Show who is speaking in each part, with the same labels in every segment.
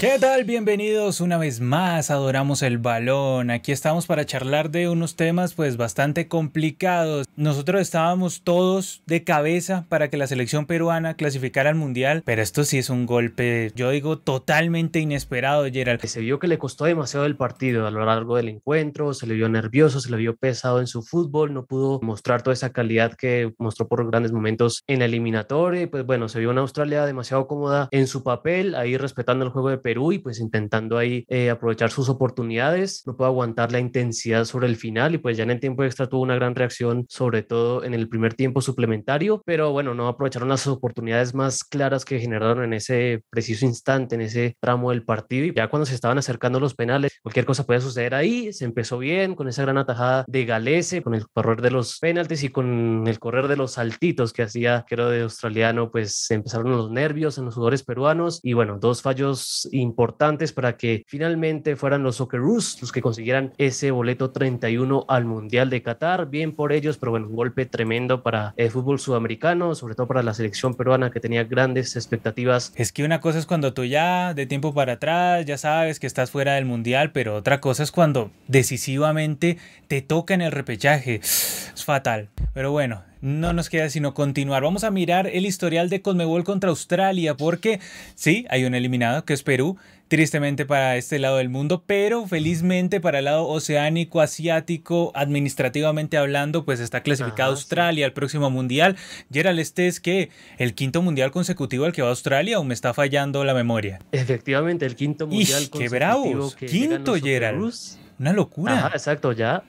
Speaker 1: ¿Qué tal? Bienvenidos una vez más, adoramos el balón. Aquí estamos para charlar de unos temas pues bastante complicados. Nosotros estábamos todos de cabeza para que la selección peruana clasificara al mundial, pero esto sí es un golpe, yo digo, totalmente inesperado, Gerald.
Speaker 2: Se vio que le costó demasiado el partido a lo largo del encuentro, se le vio nervioso, se le vio pesado en su fútbol, no pudo mostrar toda esa calidad que mostró por grandes momentos en la eliminatoria. Pues bueno, se vio una Australia demasiado cómoda en su papel, ahí respetando el juego de Perú y pues intentando ahí eh, aprovechar sus oportunidades. No pudo aguantar la intensidad sobre el final y pues ya en el tiempo extra tuvo una gran reacción, sobre todo en el primer tiempo suplementario, pero bueno, no aprovecharon las oportunidades más claras que generaron en ese preciso instante, en ese tramo del partido y ya cuando se estaban acercando los penales, cualquier cosa puede suceder ahí. Se empezó bien con esa gran atajada de Galese, con el correr de los penaltis y con el correr de los saltitos que hacía, creo, de australiano, pues empezaron los nervios en los jugadores peruanos y bueno, dos fallos importantes para que finalmente fueran los Socceroos los que consiguieran ese boleto 31 al Mundial de Qatar. Bien por ellos, pero bueno, un golpe tremendo para el fútbol sudamericano, sobre todo para la selección peruana que tenía grandes expectativas.
Speaker 1: Es que una cosa es cuando tú ya de tiempo para atrás ya sabes que estás fuera del Mundial, pero otra cosa es cuando decisivamente te toca en el repechaje. Es fatal. Pero bueno, no nos queda sino continuar. Vamos a mirar el historial de Conmebol contra Australia, porque sí, hay un eliminado que es Perú, tristemente para este lado del mundo, pero felizmente para el lado oceánico, asiático, administrativamente hablando, pues está clasificado Australia al próximo mundial. Gerald, este es que el quinto mundial consecutivo al que va a Australia o me está fallando la memoria.
Speaker 2: Efectivamente, el quinto mundial
Speaker 1: consecutivo. ¡Qué bravos! quinto, Gerald. Una locura.
Speaker 2: Ajá, exacto, ya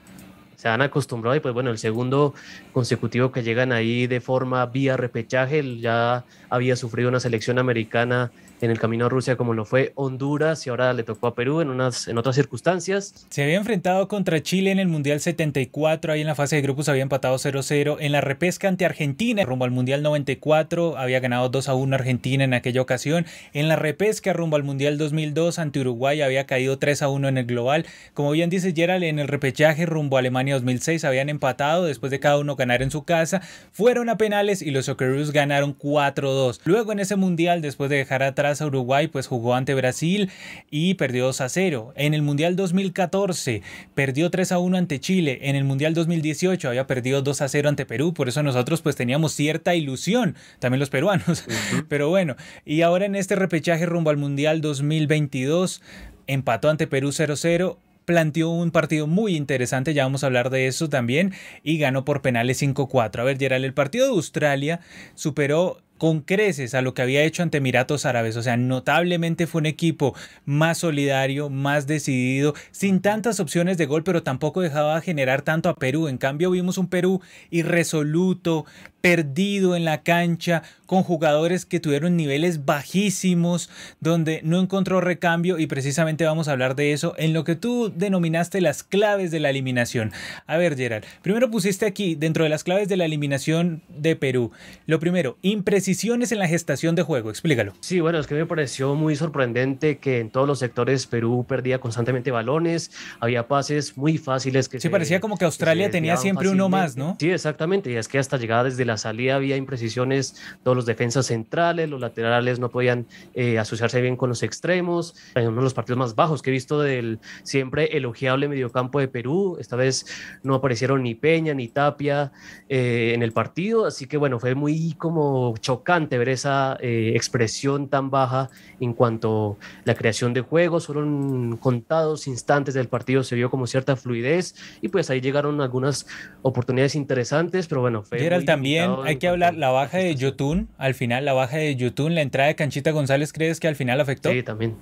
Speaker 2: se han acostumbrado y pues bueno, el segundo consecutivo que llegan ahí de forma vía repechaje, ya había sufrido una selección americana en el camino a Rusia como lo fue Honduras y ahora le tocó a Perú en, unas, en otras circunstancias.
Speaker 1: Se había enfrentado contra Chile en el Mundial 74, ahí en la fase de grupos había empatado 0-0, en la repesca ante Argentina rumbo al Mundial 94 había ganado 2-1 Argentina en aquella ocasión, en la repesca rumbo al Mundial 2002 ante Uruguay había caído 3-1 en el global, como bien dice Gerald, en el repechaje rumbo a Alemania 2006 habían empatado después de cada uno ganar en su casa, fueron a penales y los Socceroos ganaron 4-2. Luego en ese Mundial, después de dejar atrás a Uruguay, pues jugó ante Brasil y perdió 2 a 0. En el Mundial 2014 perdió 3 a 1 ante Chile. En el Mundial 2018 había perdido 2 a 0 ante Perú. Por eso nosotros pues teníamos cierta ilusión, también los peruanos. Pero bueno, y ahora en este repechaje rumbo al Mundial 2022 empató ante Perú 0-0 planteó un partido muy interesante, ya vamos a hablar de eso también, y ganó por penales 5-4. A ver, Gerald, el partido de Australia superó con creces a lo que había hecho ante Emiratos Árabes. O sea, notablemente fue un equipo más solidario, más decidido, sin tantas opciones de gol, pero tampoco dejaba generar tanto a Perú. En cambio, vimos un Perú irresoluto, perdido en la cancha, con jugadores que tuvieron niveles bajísimos, donde no encontró recambio y precisamente vamos a hablar de eso en lo que tú denominaste las claves de la eliminación. A ver, Gerald, primero pusiste aquí dentro de las claves de la eliminación de Perú. Lo primero, imprecisiones en la gestación de juego, explícalo.
Speaker 2: Sí, bueno, es que me pareció muy sorprendente que en todos los sectores Perú perdía constantemente balones, había pases muy fáciles que
Speaker 1: Sí, parecía como que Australia tenía siempre uno más, ¿no?
Speaker 2: Sí, exactamente, y es que hasta llegada desde la la salida había imprecisiones, todos los defensas centrales, los laterales no podían eh, asociarse bien con los extremos, en uno de los partidos más bajos que he visto del siempre elogiable mediocampo de Perú, esta vez no aparecieron ni Peña ni Tapia eh, en el partido, así que bueno, fue muy como chocante ver esa eh, expresión tan baja en cuanto a la creación de juegos, fueron contados instantes del partido, se vio como cierta fluidez y pues ahí llegaron algunas oportunidades interesantes, pero bueno,
Speaker 1: fue... también hay que hablar la baja de Yotun, al final la baja de Yotun, la entrada de Canchita González, ¿crees que al final afectó?
Speaker 2: Sí, también.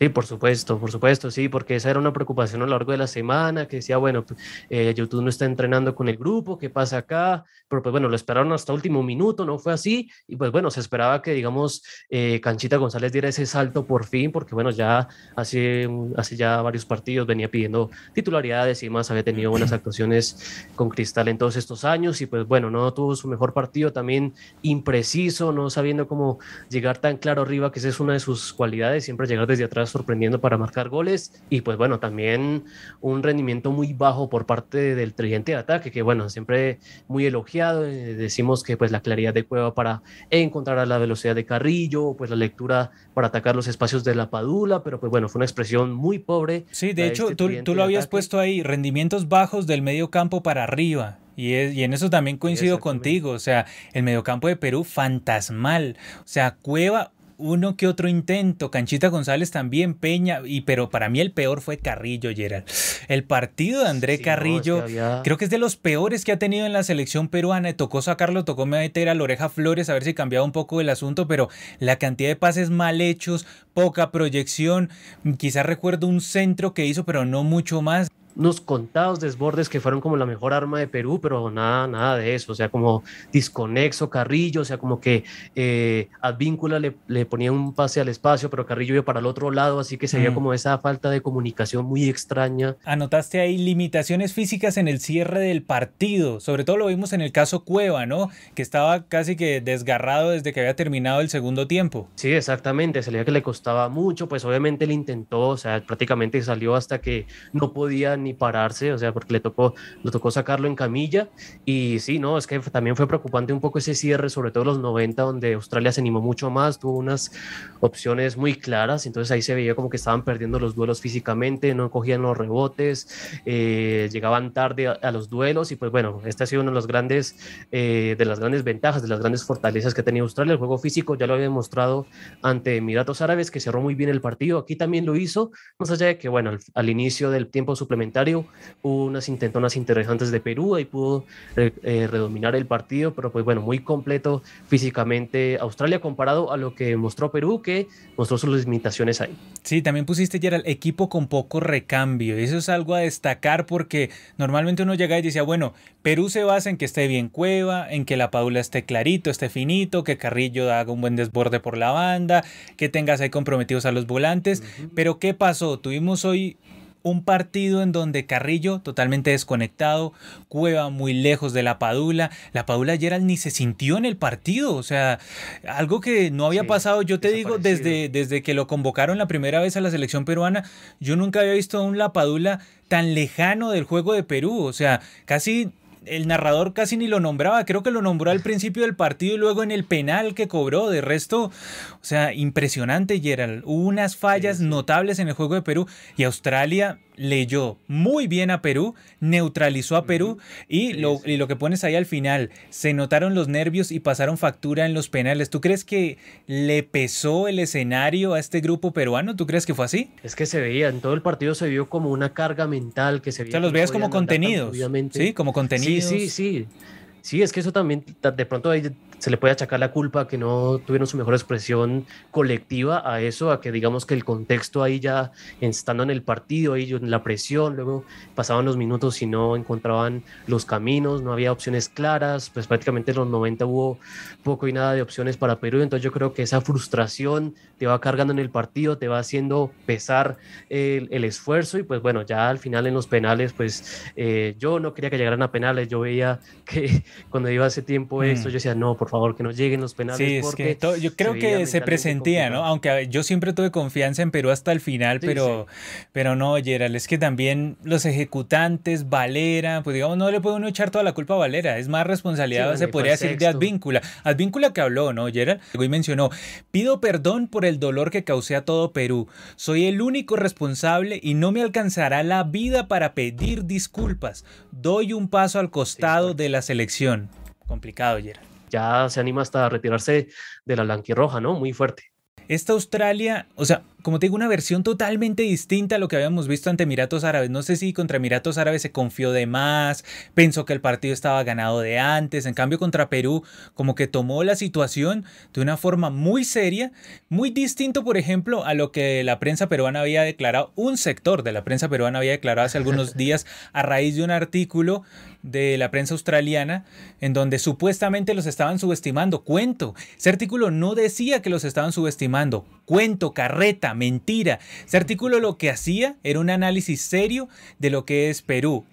Speaker 2: Sí, por supuesto, por supuesto, sí, porque esa era una preocupación a lo largo de la semana, que decía, bueno, eh, YouTube no está entrenando con el grupo, ¿qué pasa acá? Pero pues bueno, lo esperaron hasta último minuto, no fue así, y pues bueno, se esperaba que, digamos, eh, Canchita González diera ese salto por fin, porque bueno, ya hace, hace ya varios partidos venía pidiendo titularidades y más, había tenido buenas actuaciones con Cristal en todos estos años, y pues bueno, no tuvo su mejor partido, también impreciso, no sabiendo cómo llegar tan claro arriba, que esa es una de sus cualidades, siempre llegar desde atrás sorprendiendo para marcar goles y pues bueno, también un rendimiento muy bajo por parte del tridente de ataque, que bueno, siempre muy elogiado, eh, decimos que pues la claridad de Cueva para encontrar a la velocidad de Carrillo, pues la lectura para atacar los espacios de la Padula, pero pues bueno, fue una expresión muy pobre.
Speaker 1: Sí, de hecho, este tú, lo habías puesto ahí, rendimientos bajos del medio campo para arriba. Y, y, en eso también coincido contigo. O sea, el mediocampo de Perú, fantasmal. O sea, Cueva, uno que otro intento. Canchita González también, Peña, y pero para mí el peor fue Carrillo, Gerald. El partido de André Carrillo, creo que es de los peores que ha tenido en la selección peruana. Tocó sacarlo, tocó meter a la oreja Flores a ver si cambiaba un poco el asunto, pero la cantidad de pases mal hechos, poca proyección. Quizás recuerdo un centro que hizo, pero no mucho más
Speaker 2: unos contados desbordes que fueron como la mejor arma de Perú, pero nada, nada de eso, o sea, como disconexo Carrillo, o sea, como que eh, Advíncula le, le, ponía un pase al espacio, pero Carrillo iba para el otro lado, así que se veía mm. como esa falta de comunicación muy extraña.
Speaker 1: Anotaste ahí limitaciones físicas en el cierre del partido, sobre todo lo vimos en el caso Cueva, ¿no? Que estaba casi que desgarrado desde que había terminado el segundo tiempo.
Speaker 2: Sí, exactamente, se leía que le costaba mucho, pues obviamente le intentó, o sea, prácticamente salió hasta que no podía ni pararse, o sea, porque le tocó, le tocó sacarlo en camilla. Y sí, no, es que también fue preocupante un poco ese cierre, sobre todo los 90, donde Australia se animó mucho más, tuvo unas opciones muy claras, entonces ahí se veía como que estaban perdiendo los duelos físicamente, no cogían los rebotes, eh, llegaban tarde a, los duelos y pues bueno, este ha sido uno de los grandes, eh, de las grandes ventajas, de las grandes fortalezas que tenido Australia. El juego físico ya lo había demostrado ante Emiratos Árabes, que cerró muy bien el partido. Aquí también lo hizo, más allá de que, bueno, al inicio del tiempo suplementario, Hubo unas intentonas interesantes de Perú, y pudo eh, redominar el partido, pero pues bueno, muy completo físicamente Australia comparado a lo que mostró Perú, que mostró sus limitaciones ahí.
Speaker 1: Sí, también pusiste ya el equipo con poco recambio. Eso es algo a destacar porque normalmente uno llega y decía, bueno, Perú se basa en que esté bien Cueva, en que la Paula esté clarito, esté finito, que Carrillo haga un buen desborde por la banda, que tengas ahí comprometidos a los volantes. Pero ¿qué pasó? Tuvimos hoy un partido en donde Carrillo totalmente desconectado, Cueva muy lejos de la Padula, la Padula Gerald ni se sintió en el partido, o sea, algo que no había pasado, yo te digo, desde, desde que lo convocaron la primera vez a la selección peruana, yo nunca había visto a un La Padula tan lejano del juego de Perú, o sea, casi el narrador casi ni lo nombraba, creo que lo nombró al principio del partido y luego en el penal que cobró. De resto, o sea, impresionante, Gerald. Hubo unas fallas notables en el juego de Perú y Australia leyó muy bien a Perú, neutralizó a Perú y, lo, y lo que pones ahí al final, se notaron los nervios y pasaron factura en los penales. ¿Tú crees que le pesó el escenario a este grupo peruano? ¿Tú crees que fue así?
Speaker 2: Es que se veía, en todo el partido se vio como una carga mental que se veía.
Speaker 1: O sea, los veías como contenidos. Sí, como contenidos.
Speaker 2: Sí, sí, sí. Sí, es que eso también de pronto hay se le puede achacar la culpa que no tuvieron su mejor expresión colectiva a eso, a que digamos que el contexto ahí ya estando en el partido, ahí en la presión, luego pasaban los minutos y no encontraban los caminos, no había opciones claras, pues prácticamente en los 90 hubo poco y nada de opciones para Perú, entonces yo creo que esa frustración te va cargando en el partido, te va haciendo pesar el, el esfuerzo y pues bueno, ya al final en los penales, pues eh, yo no quería que llegaran a penales, yo veía que cuando iba ese tiempo esto, mm. yo decía, no, por favor, que no lleguen los penales. Sí, porque
Speaker 1: yo creo que se presentía, ¿no? Aunque yo siempre tuve confianza en Perú hasta el final, pero, pero no, Gerald, es que también los ejecutantes, Valera, pues digamos, no le puede uno echar toda la culpa a Valera, es más responsabilidad, se podría decir, de Advíncula. Advíncula que habló, ¿no, Gerald? Y mencionó, pido perdón por el dolor que causé a todo Perú, soy el único responsable y no me alcanzará la vida para pedir disculpas. Doy un paso al costado de la selección. Complicado, Gerald
Speaker 2: ya se anima hasta a retirarse de la blanquirroja, ¿no? Muy fuerte.
Speaker 1: Esta Australia, o sea, como te digo, una versión totalmente distinta a lo que habíamos visto ante Emiratos Árabes. No sé si contra Emiratos Árabes se confió de más, pensó que el partido estaba ganado de antes. En cambio, contra Perú, como que tomó la situación de una forma muy seria, muy distinto, por ejemplo, a lo que la prensa peruana había declarado, un sector de la prensa peruana había declarado hace algunos días a raíz de un artículo de la prensa australiana en donde supuestamente los estaban subestimando. Cuento, ese artículo no decía que los estaban subestimando. Cuento, carreta mentira. Ese artículo lo que hacía era un análisis serio de lo que es Perú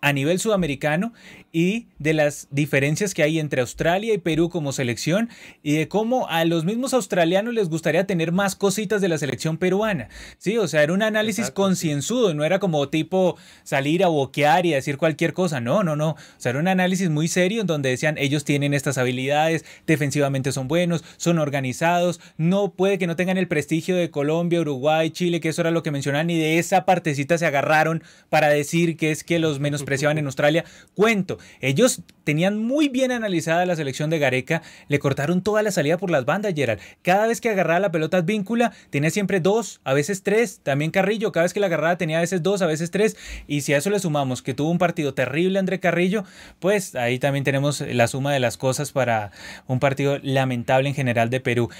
Speaker 1: a nivel sudamericano y de las diferencias que hay entre Australia y Perú como selección y de cómo a los mismos australianos les gustaría tener más cositas de la selección peruana. Sí, o sea, era un análisis concienzudo, no era como tipo salir a boquear y decir cualquier cosa, no, no, no, o sea, era un análisis muy serio en donde decían ellos tienen estas habilidades, defensivamente son buenos, son organizados, no puede que no tengan el prestigio de Colombia, Uruguay, Chile, que eso era lo que mencionaban y de esa partecita se agarraron para decir que es que los menospreciaban en Australia. Cuento, ellos tenían muy bien analizada la selección de Gareca, le cortaron toda la salida por las bandas, Gerald. Cada vez que agarraba la pelota víncula, tenía siempre dos, a veces tres. También Carrillo, cada vez que la agarraba tenía a veces dos, a veces tres. Y si a eso le sumamos que tuvo un partido terrible André Carrillo, pues ahí también tenemos la suma de las cosas para un partido lamentable en general de Perú.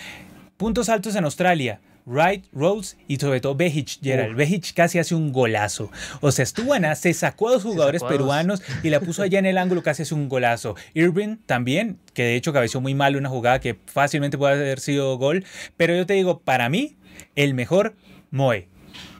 Speaker 1: Puntos altos en Australia. Wright, Rose y sobre todo Bejic, Gerald. Bejic casi hace un golazo. O sea, estuvo Ana, se sacó a dos jugadores peruanos y la puso allá en el ángulo, casi hace un golazo. Irving también, que de hecho cabeció muy mal una jugada que fácilmente puede haber sido gol. Pero yo te digo, para mí, el mejor Moe.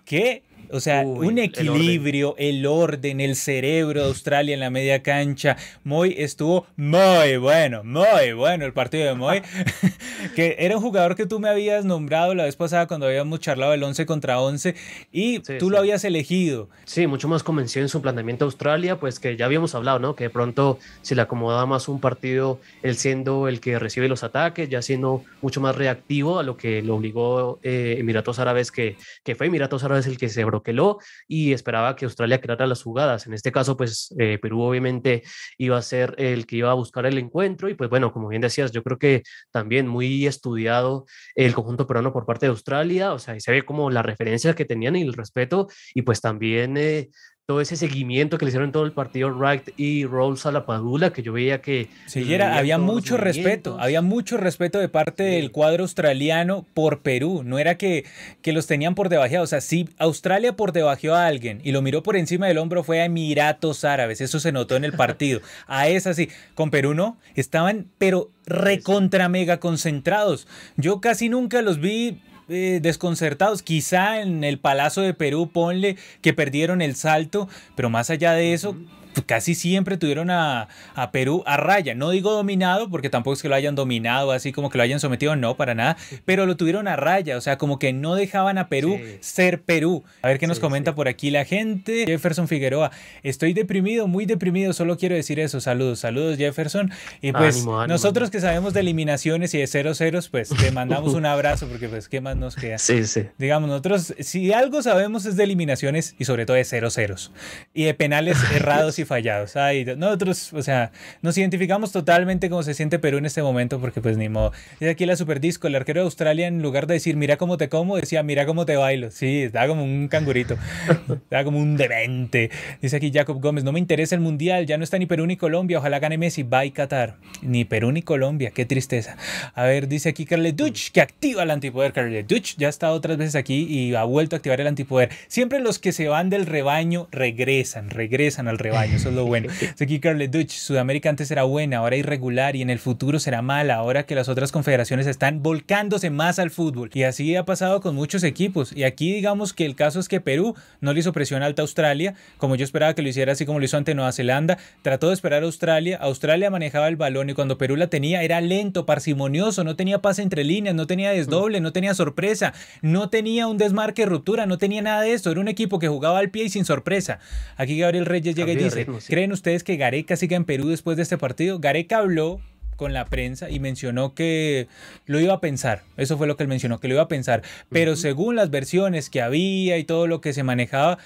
Speaker 1: Que o sea, un equilibrio, el orden. el cerebro de Australia en la media cancha. Moy estuvo muy bueno, muy bueno el partido de Moy. que era un jugador que tú me habías nombrado la vez pasada cuando habíamos charlado el 11 contra 11 y tú lo habías elegido.
Speaker 2: Sí, mucho más convencido en su planteamiento Australia, pues que ya habíamos hablado, ¿no? Que de pronto se le acomodaba más un partido, él siendo el que recibe los ataques, ya siendo mucho más reactivo a lo que lo obligó eh, Emiratos Árabes, que, que fue Emiratos Árabes el que se bloqueó y esperaba que Australia creara las jugadas. En este caso, pues eh, Perú obviamente iba a ser el que iba a buscar el encuentro y pues bueno, como bien decías, yo creo que también muy estudiado el conjunto peruano por parte de Australia, o sea, y se ve como la referencia que tenían y el respeto y pues también eh, todo ese seguimiento que le hicieron todo el partido Wright y Rolls a la Padula, que yo veía que...
Speaker 1: Sí, era, había mucho respeto, había mucho respeto de parte del cuadro australiano por Perú, no era que, que los tenían por debajeado, o sea, si Australia por debajeó a alguien y lo miró por encima del hombro fue a Emiratos Árabes, eso se notó en el partido, a esa sí, con Perú no, estaban pero recontra mega concentrados, yo casi nunca los vi eh, desconcertados. Quizá en el Palacio de Perú, ponle que perdieron el salto, pero más allá de eso, casi siempre tuvieron a, Perú a raya. No digo dominado, porque tampoco es que lo hayan dominado, así como que lo hayan sometido, no, para nada, pero lo tuvieron a raya, o sea, como que no dejaban a Perú ser Perú. A ver qué nos comenta por aquí la gente. Jefferson Figueroa, estoy deprimido, muy deprimido, solo quiero decir eso. Saludos, saludos Jefferson. Y pues nosotros que sabemos de eliminaciones y de cero ceros, pues te mandamos un abrazo, porque pues, ¿qué más nos queda?
Speaker 2: Sí, sí.
Speaker 1: Digamos, nosotros, si algo sabemos es de eliminaciones y sobre todo de cero ceros. Y de penales errados y fallados. Ay, nosotros, o sea, nos identificamos totalmente como se siente Perú en este momento porque pues ni modo. Y aquí la Super Disco, el arquero de Australia, en lugar de decir mira cómo te como, decía mira cómo te bailo. Sí, estaba como un cangurito. estaba como un demente. Dice aquí Jacob Gómez, no me interesa el Mundial, ya no está ni Perú ni Colombia, ojalá gane Messi, bye Qatar. Ni Perú ni Colombia, qué tristeza. A ver, dice aquí Carle Duch, que activa el antipoder. Carle Duch ya ha estado otras veces aquí y ha vuelto a activar el antipoder. Siempre los que se van del rebaño regresan, regresan al rebaño eso es lo bueno. Aquí Carle Dutch, Sudamérica antes era buena, ahora irregular y en el futuro será mala, ahora que las otras confederaciones están volcándose más al fútbol. Y así ha pasado con muchos equipos. Y aquí digamos que el caso es que Perú no le hizo presión alta a Australia, como yo esperaba que lo hiciera así como lo hizo ante Nueva Zelanda. Trató de esperar a Australia, Australia manejaba el balón y cuando Perú la tenía era lento, parsimonioso, no tenía pase entre líneas, no tenía desdoble, no tenía sorpresa, no tenía un desmarque, ruptura, no tenía nada de esto. Era un equipo que jugaba al pie y sin sorpresa. Aquí Gabriel Reyes llega y dice, ¿Creen ustedes que Gareca siga en Perú después de este partido? Gareca habló con la prensa y mencionó que lo iba a pensar. Eso fue lo que él mencionó, que lo iba a pensar. Pero según las versiones que había y todo lo que se manejaba,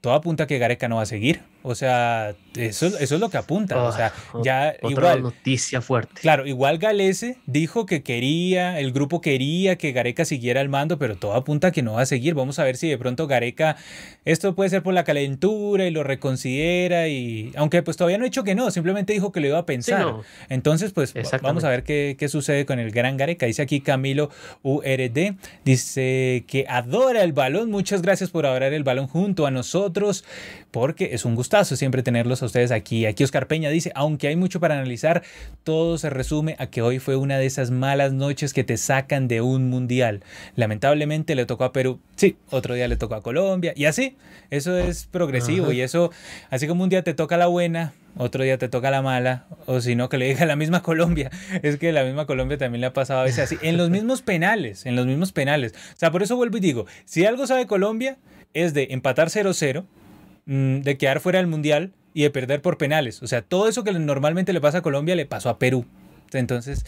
Speaker 1: todo apunta a que Gareca no va a seguir. O sea, eso, eso es lo que apunta. o sea, ah, ya
Speaker 2: otra igual. noticia fuerte.
Speaker 1: Claro, igual Galese dijo que quería, el grupo quería que Gareca siguiera al mando, pero todo apunta a que no va a seguir. Vamos a ver si de pronto Gareca, esto puede ser por la calentura y lo reconsidera y, aunque pues todavía no ha dicho que no, simplemente dijo que lo iba a pensar. Entonces, pues vamos a ver qué, qué sucede con el gran Gareca. Dice aquí Camilo URD, dice que adora el balón. Muchas gracias por adorar el balón junto a nosotros, porque es un gusto gustazo siempre tenerlos a ustedes aquí. Aquí Oscar Peña dice, aunque hay mucho para analizar, todo se resume a que hoy fue una de esas malas noches que te sacan de un mundial. Lamentablemente le tocó a Perú, sí, otro día le tocó a Colombia y así. Eso es progresivo y eso, así como un día te toca la buena, otro día te toca la mala, o si no, que le diga la misma Colombia. Es que la misma Colombia también le ha pasado a veces así, en los mismos penales, en los mismos penales. O sea, por eso vuelvo y digo, si algo sabe Colombia, es de empatar 0-0, mm, de quedar fuera del Mundial y de perder por penales. O sea, todo eso que normalmente le pasa a Colombia le pasó a Perú. Entonces,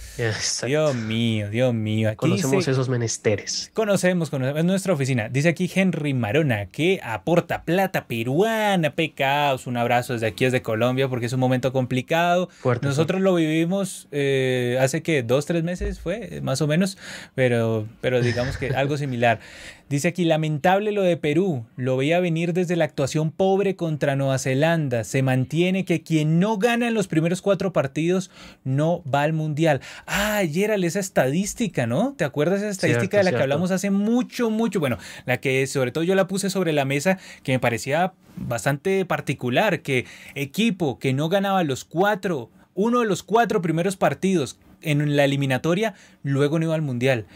Speaker 1: Dios mío, Dios mío.
Speaker 2: conocemos esos menesteres.
Speaker 1: Conocemos, conocemos. Es nuestra oficina. Dice aquí Henry Marona que aporta plata peruana. Pecados. Un abrazo desde aquí, desde Colombia, porque es un momento complicado. Nosotros lo vivimos eh, hace que dos, tres meses fue, más o menos, pero, pero digamos que algo similar. Dice aquí, lamentable lo de Perú, lo veía venir desde la actuación pobre contra Nueva Zelanda. Se mantiene que quien no gana en los primeros cuatro partidos no va al Mundial. Ah, Gerald, esa estadística, ¿no? ¿Te acuerdas esa estadística de la que hablamos hace mucho, mucho? Bueno, la que sobre todo yo la puse sobre la mesa, que me parecía bastante particular, que equipo que no ganaba los cuatro, uno de los cuatro primeros partidos en la eliminatoria, luego no iba al Mundial.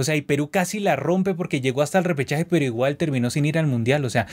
Speaker 1: O sea, y Perú casi la rompe porque llegó hasta el repechaje, pero igual terminó sin ir al mundial. O sea,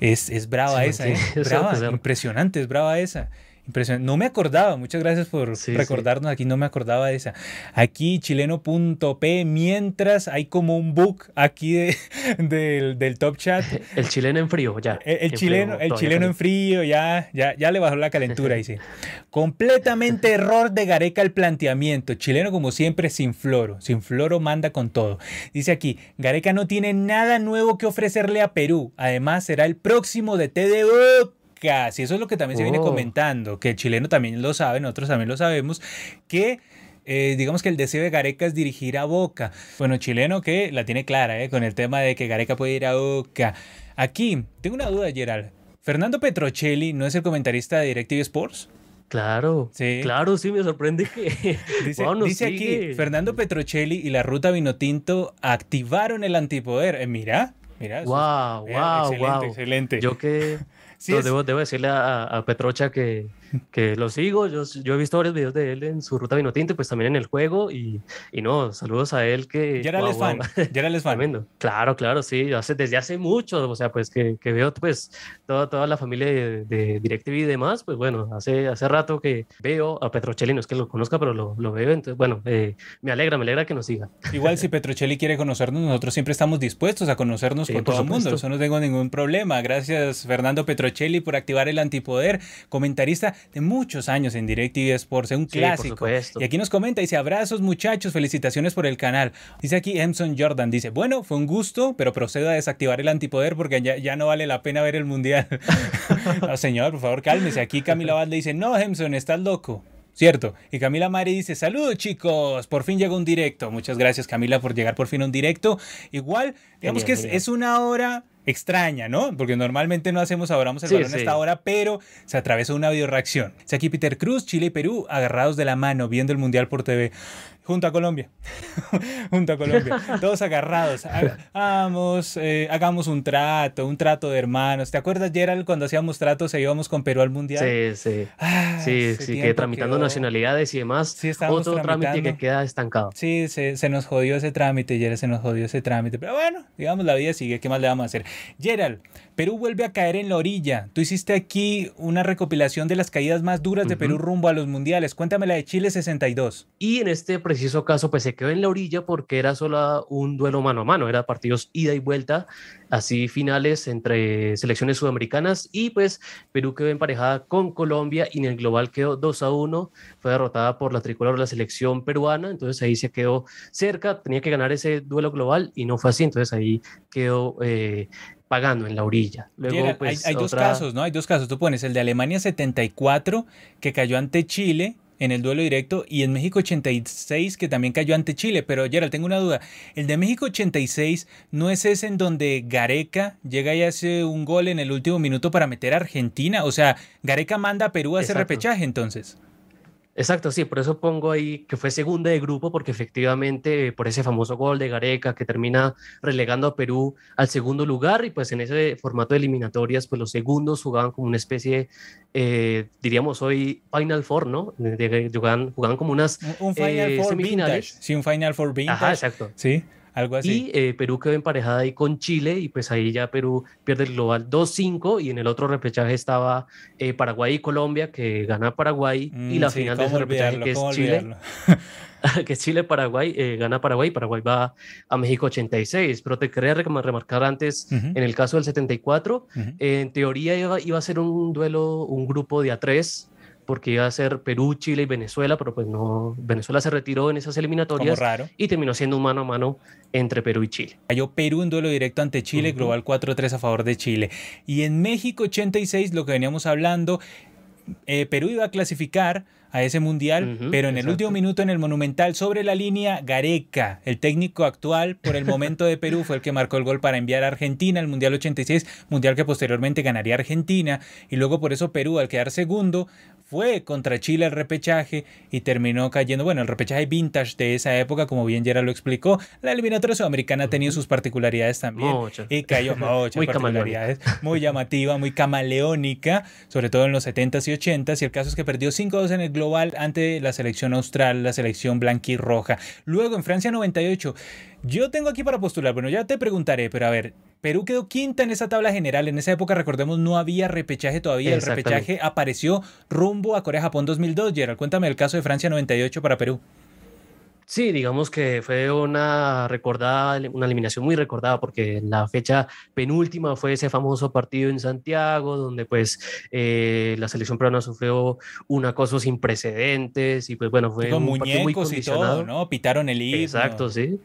Speaker 1: es, es brava esa, ¿eh? Brava, impresionante, es brava esa. Impresionante. No me acordaba, muchas gracias por recordarnos aquí, no me acordaba de esa. Aquí chileno.p, mientras hay como un book aquí de, del, top chat.
Speaker 2: El chileno en frío, ya.
Speaker 1: El, chileno, el chileno en frío, ya, ya, ya le bajó la calentura, dice. Completamente error de Gareca el planteamiento. Chileno como siempre sin floro, sin floro manda con todo. Dice aquí, Gareca no tiene nada nuevo que ofrecerle a Perú. Además será el próximo de TDU casi. Eso es lo que también se viene oh. comentando, que el chileno también lo sabe, nosotros también lo sabemos, que eh, digamos que el deseo de Gareca es dirigir a Boca. Bueno, chileno que la tiene clara, eh, con el tema de que Gareca puede ir a Boca. Aquí, tengo una duda, Gerald. ¿Fernando Petrocelli no es el comentarista de Directive Sports?
Speaker 2: Claro, sí. claro, sí, me sorprende que.
Speaker 1: dice, aquí: Fernando Petrocelli y la ruta Vinotinto activaron el antipoder. Eh, mira, mira.
Speaker 2: Wow, wow, excelente, excelente. Yo que debo, debo, decirle a, a Petrocha que, que lo sigo. Yo, yo he visto varios videos de él en su ruta Vinotinto, pues también en el juego. Y, y no, saludos a él que.
Speaker 1: Era wow, fan. Ya era fan.
Speaker 2: Claro, claro, sí. Hace, desde hace mucho, o sea, pues que, que veo pues toda, toda la familia de, de DirecTV y demás. Pues bueno, hace, hace rato que veo a Petrocelli, no es que lo conozca, pero lo, lo veo. Entonces, bueno, eh, me alegra, me alegra que nos siga.
Speaker 1: Igual si Petrocelli quiere conocernos, nosotros siempre estamos dispuestos a conocernos con todo el mundo. Eso no tengo ningún problema. Gracias, Fernando Petrocelli, por activar el antipoder. Comentarista de muchos años en DirecTV Sports, es un clásico. y aquí nos comenta, dice, abrazos muchachos, felicitaciones por el canal. Dice aquí Emson Jordan, dice, bueno, fue un gusto, pero procedo a desactivar el antipoder porque ya, ya no vale la pena ver el mundial. no, señor, por favor, cálmese. Aquí Camila Valde dice, no, Emson, estás loco. ¿cierto? Y Camila Mari dice, saludos chicos, por fin llegó un directo. Muchas gracias Camila por llegar por fin a un directo. Igual, digamos que es, es, una hora extraña, ¿no? Porque normalmente no hacemos abramos el balón a esta hora, pero se atravesó una video reacción. aquí Peter Cruz, Chile y Perú agarrados de la mano viendo el Mundial por TV junto a Colombia. junto a Colombia. Todos agarrados. Hagamos, eh, hagamos un trato, un trato de hermanos. ¿Te acuerdas, Gerald, cuando hacíamos tratos e íbamos con Perú al Mundial?
Speaker 2: Sí, sí. Ah, sí, sí, que tramitando nacionalidades y demás. Sí, otro trámite que queda estancado.
Speaker 1: Sí, se, se, nos jodió ese trámite, Gerald, se nos jodió ese trámite. Pero bueno, digamos, la vida sigue. ¿Qué más le vamos a hacer? Gerald, Perú vuelve a caer en la orilla. Tú hiciste aquí una recopilación de las caídas más duras de Perú rumbo a los mundiales. Cuéntame la de Chile 62.
Speaker 2: Y en este preciso caso, pues se quedó en la orilla porque era solo un duelo mano a mano, era partidos ida y vuelta, así finales entre selecciones sudamericanas. Y pues Perú quedó emparejada con Colombia y en el global quedó 2 a 1. Fue derrotada por la tricolor de la selección peruana, entonces ahí se quedó cerca. Tenía que ganar ese duelo global y no fue así, entonces ahí quedó. Eh, pagando en la orilla.
Speaker 1: Luego, pues, hay, dos casos, ¿no? Hay dos casos. Tú pones el de Alemania 74, que cayó ante Chile en el duelo directo, y en México 86, que también cayó ante Chile. Pero, Gerald, tengo una duda. El de México 86 no es ese en donde Gareca llega y hace un gol en el último minuto para meter a Argentina. O sea, Gareca manda a Perú a hacer repechaje entonces.
Speaker 2: Exacto, sí, por eso pongo ahí que fue segunda de grupo, porque efectivamente por ese famoso gol de Gareca que termina relegando a Perú al segundo lugar y pues en ese formato de eliminatorias pues los segundos jugaban como una especie, eh, diríamos hoy Final Four, ¿no? jugaban, jugaban como unas
Speaker 1: un, Final eh, Four semifinales. Sí, un Final Four vintage. Ajá, exacto. Sí. Algo así.
Speaker 2: Y eh, Perú quedó emparejada ahí con Chile y pues ahí ya Perú pierde el global 2-5 y en el otro repechaje estaba eh, Paraguay y Colombia que gana Paraguay y la mm, final de ese repechaje que es Chile. que Chile-Paraguay eh, gana Paraguay, Paraguay va a México 86, pero te quería remarcar antes, en el caso del 74, en teoría iba, iba, a ser un duelo, un grupo de A3, porque iba a ser Perú, Chile y Venezuela, pero pues no, Venezuela se retiró en esas eliminatorias y terminó siendo un mano a mano entre Perú y Chile.
Speaker 1: Cayó Perú en duelo directo ante Chile, global 4-3 a favor de Chile. Y en México 86, lo que veníamos hablando, eh, Perú iba a clasificar a ese mundial, pero en el último minuto en el Monumental sobre la línea, Gareca, el técnico actual por el momento de Perú, fue el que marcó el gol para enviar a Argentina al Mundial 86, mundial que posteriormente ganaría Argentina, y luego por eso Perú al quedar segundo fue contra Chile el repechaje y terminó cayendo, bueno, el repechaje vintage de esa época, como bien Gerard lo explicó, la eliminatoria sudamericana ha tenido sus particularidades también y cayó muchas muy particularidades, muy llamativa, muy camaleónica, sobre todo en los 70s y 80s, y el caso es que perdió 5-2 en el global ante la selección austral, la selección blanquirroja. Luego en Francia 98, yo tengo aquí para postular, bueno, ya te preguntaré, pero a ver, Perú quedó quinta en esa tabla general. En esa época, recordemos, no había repechaje todavía. El repechaje apareció rumbo a Corea-Japón 2002. Gerald, cuéntame el caso de Francia 98 para Perú.
Speaker 2: Sí, digamos que fue una recordada, una eliminación muy recordada porque la fecha penúltima fue ese famoso partido en Santiago donde pues eh, la selección peruana sufrió un acoso sin precedentes y pues bueno, fue
Speaker 1: un partido muy condicionado. Y todo, ¿no? Pitaron el himno.
Speaker 2: Exacto, sí.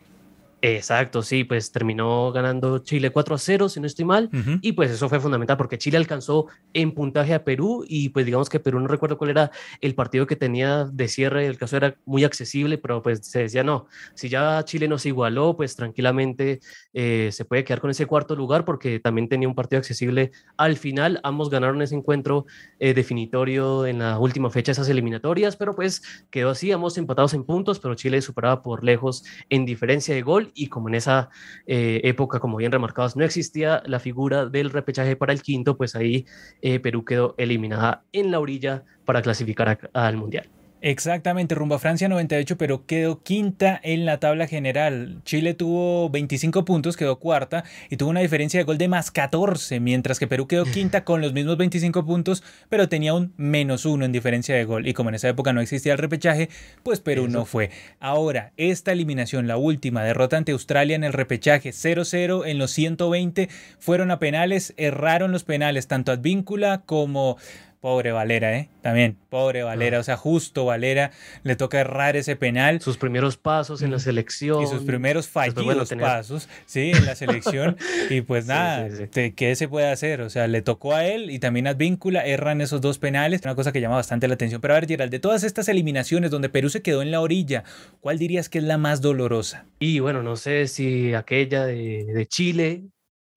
Speaker 2: Exacto, sí, pues terminó ganando Chile 4 a 0, si no estoy mal, y pues eso fue fundamental porque Chile alcanzó en puntaje a Perú y pues digamos que Perú no recuerdo cuál era el partido que tenía de cierre, el caso era muy accesible, pero pues se decía no, si ya Chile nos igualó, pues tranquilamente eh, se puede quedar con ese cuarto lugar porque también tenía un partido accesible al final, ambos ganaron ese encuentro eh, definitorio en la última fecha de esas eliminatorias, pero pues quedó así, ambos empatados en puntos, pero Chile superaba por lejos en diferencia de gol y como en esa eh, época, como bien remarcados, no existía la figura del repechaje para el quinto, pues ahí eh, Perú quedó eliminada en la orilla para clasificar al Mundial.
Speaker 1: Exactamente, rumbo a Francia 98, pero quedó quinta en la tabla general. Chile tuvo 25 puntos, quedó cuarta y tuvo una diferencia de gol de más 14, mientras que Perú quedó quinta con los mismos 25 puntos, pero tenía un menos uno en diferencia de gol. Y como en esa época no existía el repechaje, pues Perú no fue. Ahora, esta eliminación, la última, derrota ante Australia en el repechaje 0-0 en los 120, fueron a penales, erraron los penales, tanto Advíncula como Pobre Valera, ¿eh? También, pobre Valera. Ah. O sea, justo Valera le toca errar ese penal.
Speaker 2: Sus primeros pasos en la selección.
Speaker 1: Y sus primeros fallidos pasos, sí, en la selección. y pues nada, ¿qué se puede hacer? O sea, le tocó a él y también a Víncula, erran esos dos penales. Una cosa que llama bastante la atención. Pero a ver, Gerald, de todas estas eliminaciones donde Perú se quedó en la orilla, ¿cuál dirías que es la más dolorosa?
Speaker 2: Y bueno, no sé si aquella de, de Chile,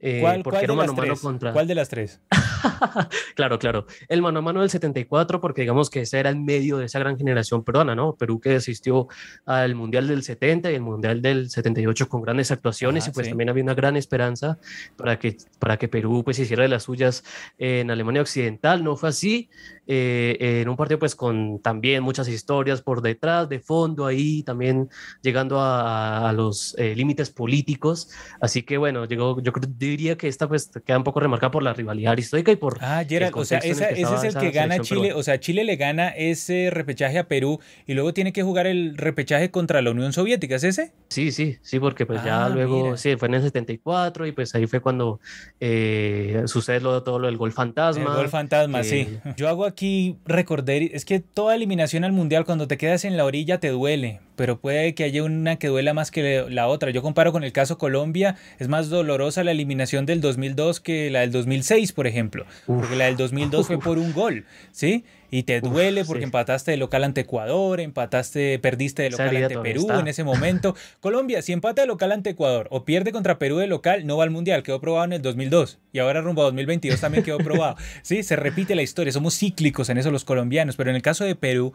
Speaker 1: eh, ¿Cuál, porque de mano mano contra... ¿Cuál de las tres?
Speaker 2: claro, claro. El mano a mano del 74, porque digamos que ese era el medio de esa gran generación peruana, ¿no? Perú que asistió al Mundial del 70 y el Mundial del 78 con grandes actuaciones y pues también había una gran esperanza para que, para que Perú pues hiciera de las suyas en Alemania Occidental. No fue así. Eh, en un partido pues con también muchas historias por detrás, de fondo ahí, también llegando a, los eh, límites políticos. Así que bueno, llegó, yo diría que esta pues queda un poco remarcada por la rivalidad histórica y por...
Speaker 1: Ah, Gerald, o sea, ese es el que gana Chile, o sea, Chile le gana ese repechaje a Perú y luego tiene que jugar el repechaje contra la Unión Soviética, ¿es ese?
Speaker 2: Sí, sí, sí, porque pues ya ah, luego, sí, fue en el 74 y pues ahí fue cuando eh, sucede lo, todo lo del gol fantasma.
Speaker 1: El gol fantasma, sí. Yo hago aquí recordé, es que toda eliminación al mundial, cuando te quedas en la orilla, te duele, pero puede que haya una que duela más que la otra. Yo comparo con el caso Colombia, es más dolorosa la eliminación del 2002 que la del 2006, por ejemplo, porque la del 2002 fue por un gol, ¿sí? Y te duele porque empataste de local ante Ecuador, empataste, perdiste de local ante Perú en ese momento. Colombia, si empata de local ante Ecuador o pierde contra Perú de local, no va al Mundial, quedó probado en el 2002 y ahora rumbo a 2022 también quedó probado. Sí, se repite la historia, somos cíclicos en eso los colombianos, pero en el caso de Perú,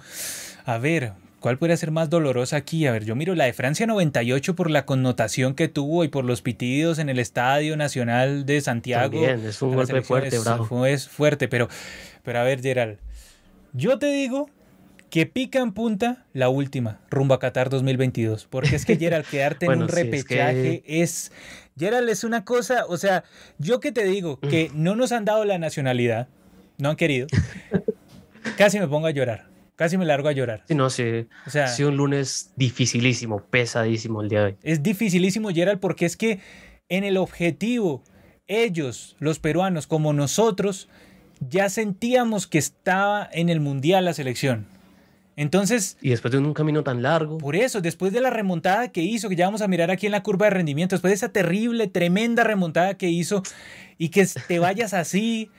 Speaker 1: a ver, ¿Cuál podría ser más dolorosa aquí? A ver, yo miro la de Francia 98 por la connotación que tuvo y por los pitidos en el Estadio Nacional de Santiago.
Speaker 2: También, es un golpe fuerte, bravo.
Speaker 1: Fue, fuerte, pero, pero a ver, Gerald, yo te digo que pica en punta la última, rumbo a Qatar 2022. Porque es que Gerald, quedarte en un repechaje es, Gerald, es una cosa, o sea, yo que te digo que no nos han dado la nacionalidad, no han querido, casi me pongo a llorar. Casi me largo a llorar.
Speaker 2: Sí, no, sí. O sea, sí, un lunes dificilísimo, pesadísimo el día de hoy.
Speaker 1: Es dificilísimo, Gerald, porque es que en el objetivo, ellos, los peruanos, como nosotros, ya sentíamos que estaba en el Mundial la selección. Entonces...
Speaker 2: Y después de un camino tan largo.
Speaker 1: Por eso, después de la remontada que hizo, que ya vamos a mirar aquí en la curva de rendimiento, después de esa terrible, tremenda remontada que hizo, y que te vayas así,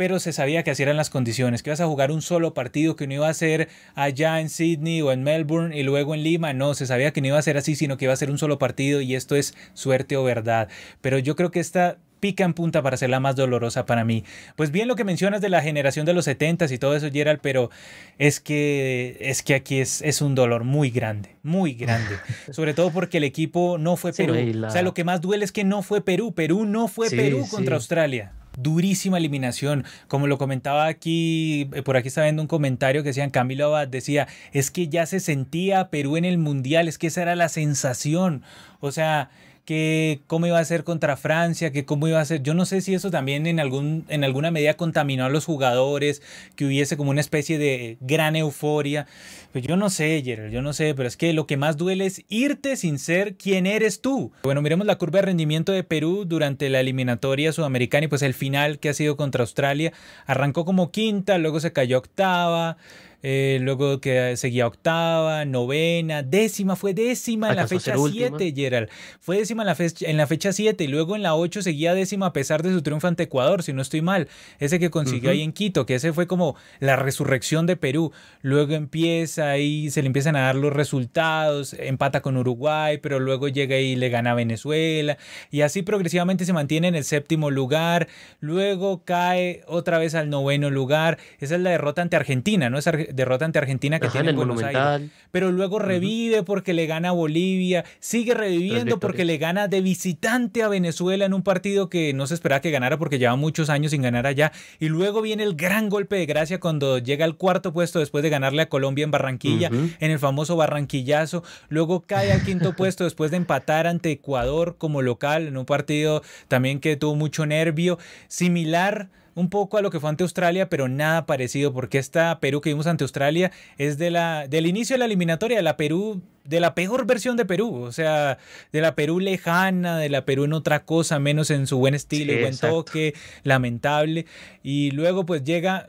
Speaker 1: pero se sabía que así eran las condiciones, que ibas a jugar un solo partido, que no iba a ser allá en Sydney o en Melbourne y luego en Lima, no, se sabía que no iba a ser así, sino que iba a ser un solo partido y esto es suerte o verdad. Pero yo creo que esta pica en punta para ser la más dolorosa para mí. Pues bien lo que mencionas de la generación de los 70 y todo eso, Gerald, pero es que, es que aquí es, es un dolor muy grande, muy grande. Sobre todo porque el equipo no fue Perú. O sea, lo que más duele es que no fue Perú. Perú no fue Perú contra Australia durísima eliminación. Como lo comentaba aquí, eh, por aquí estaba viendo un comentario que decían, Camilo Abad decía, es que ya se sentía Perú en el Mundial, es que esa era la sensación. O sea, que cómo iba a ser contra Francia, que cómo iba a ser. Yo no sé si eso también en, algún, en alguna medida contaminó a los jugadores, que hubiese como una especie de gran euforia. Pues yo no sé, Gerald, yo no sé, pero es que lo que más duele es irte sin ser quien eres tú. Bueno, miremos la curva de rendimiento de Perú durante la eliminatoria sudamericana y pues el final que ha sido contra Australia. Arrancó como quinta, luego se cayó octava. Eh, luego que seguía octava, novena, décima, fue décima en la fecha 7, Gerald. Fue décima en la, fecha, en la fecha 7 y luego en la 8 seguía décima a pesar de su triunfo ante Ecuador, si no estoy mal. Ese que consiguió ahí en Quito, que ese fue como la resurrección de Perú. Luego empieza ahí, se le empiezan a dar los resultados, empata con Uruguay, pero luego llega y le gana a Venezuela y así progresivamente se mantiene en el séptimo lugar. Luego cae otra vez al noveno lugar. Esa es la derrota ante Argentina, ¿no? Es derrota ante Argentina que tiene en Buenos Aires. Pero luego revive porque le gana a Bolivia, sigue reviviendo porque le gana de visitante a Venezuela en un partido que no se esperaba que ganara porque lleva muchos años sin ganar allá. Y luego viene el gran golpe de gracia cuando llega al cuarto puesto después de ganarle a Colombia en Barranquilla, en el famoso Barranquillazo. Luego cae al quinto puesto después de empatar ante Ecuador como local en un partido también que tuvo mucho nervio. Similar un poco a lo que fue ante Australia, pero nada parecido, porque esta Perú que vimos ante Australia es de la, del inicio de la eliminatoria, de la Perú, de la peor versión de Perú, o sea, de la Perú lejana, de la Perú en otra cosa, menos en su buen estilo y buen toque, lamentable. Y luego pues llega